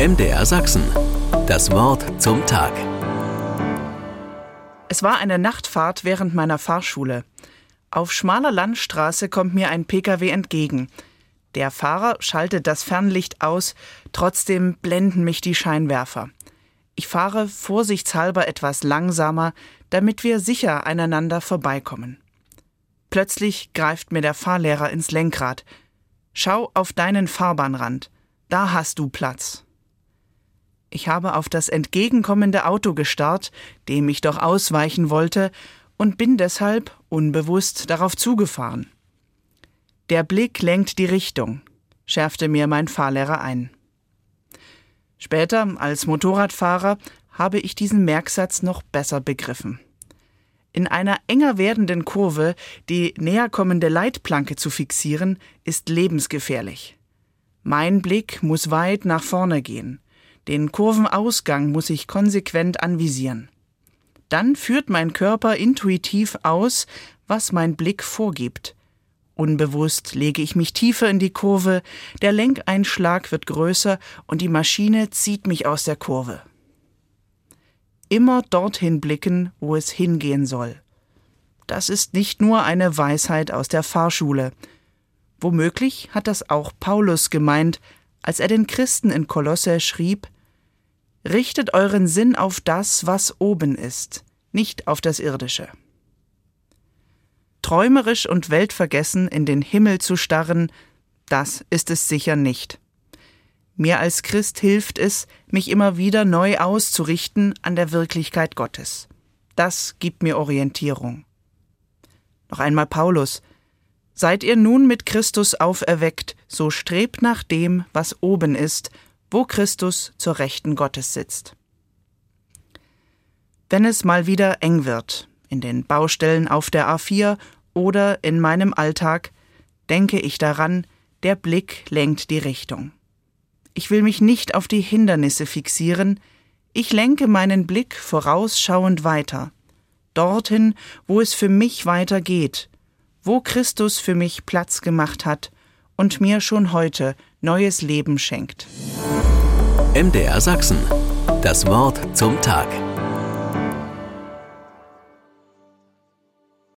MDR Sachsen. Das Wort zum Tag. Es war eine Nachtfahrt während meiner Fahrschule. Auf schmaler Landstraße kommt mir ein Pkw entgegen. Der Fahrer schaltet das Fernlicht aus, trotzdem blenden mich die Scheinwerfer. Ich fahre vorsichtshalber etwas langsamer, damit wir sicher aneinander vorbeikommen. Plötzlich greift mir der Fahrlehrer ins Lenkrad. Schau auf deinen Fahrbahnrand, da hast du Platz. Ich habe auf das entgegenkommende Auto gestarrt, dem ich doch ausweichen wollte, und bin deshalb unbewusst darauf zugefahren. Der Blick lenkt die Richtung, schärfte mir mein Fahrlehrer ein. Später, als Motorradfahrer, habe ich diesen Merksatz noch besser begriffen. In einer enger werdenden Kurve die näherkommende Leitplanke zu fixieren, ist lebensgefährlich. Mein Blick muss weit nach vorne gehen. Den Kurvenausgang muss ich konsequent anvisieren. Dann führt mein Körper intuitiv aus, was mein Blick vorgibt. Unbewusst lege ich mich tiefer in die Kurve, der Lenkeinschlag wird größer und die Maschine zieht mich aus der Kurve. Immer dorthin blicken, wo es hingehen soll. Das ist nicht nur eine Weisheit aus der Fahrschule. Womöglich hat das auch Paulus gemeint, als er den Christen in Kolosse schrieb, Richtet euren Sinn auf das, was oben ist, nicht auf das Irdische. Träumerisch und weltvergessen in den Himmel zu starren, das ist es sicher nicht. Mir als Christ hilft es, mich immer wieder neu auszurichten an der Wirklichkeit Gottes. Das gibt mir Orientierung. Noch einmal Paulus. Seid ihr nun mit Christus auferweckt, so strebt nach dem, was oben ist wo Christus zur Rechten Gottes sitzt. Wenn es mal wieder eng wird, in den Baustellen auf der A4 oder in meinem Alltag, denke ich daran, der Blick lenkt die Richtung. Ich will mich nicht auf die Hindernisse fixieren, ich lenke meinen Blick vorausschauend weiter, dorthin, wo es für mich weitergeht, wo Christus für mich Platz gemacht hat und mir schon heute neues Leben schenkt. MDR Sachsen. Das Wort zum Tag.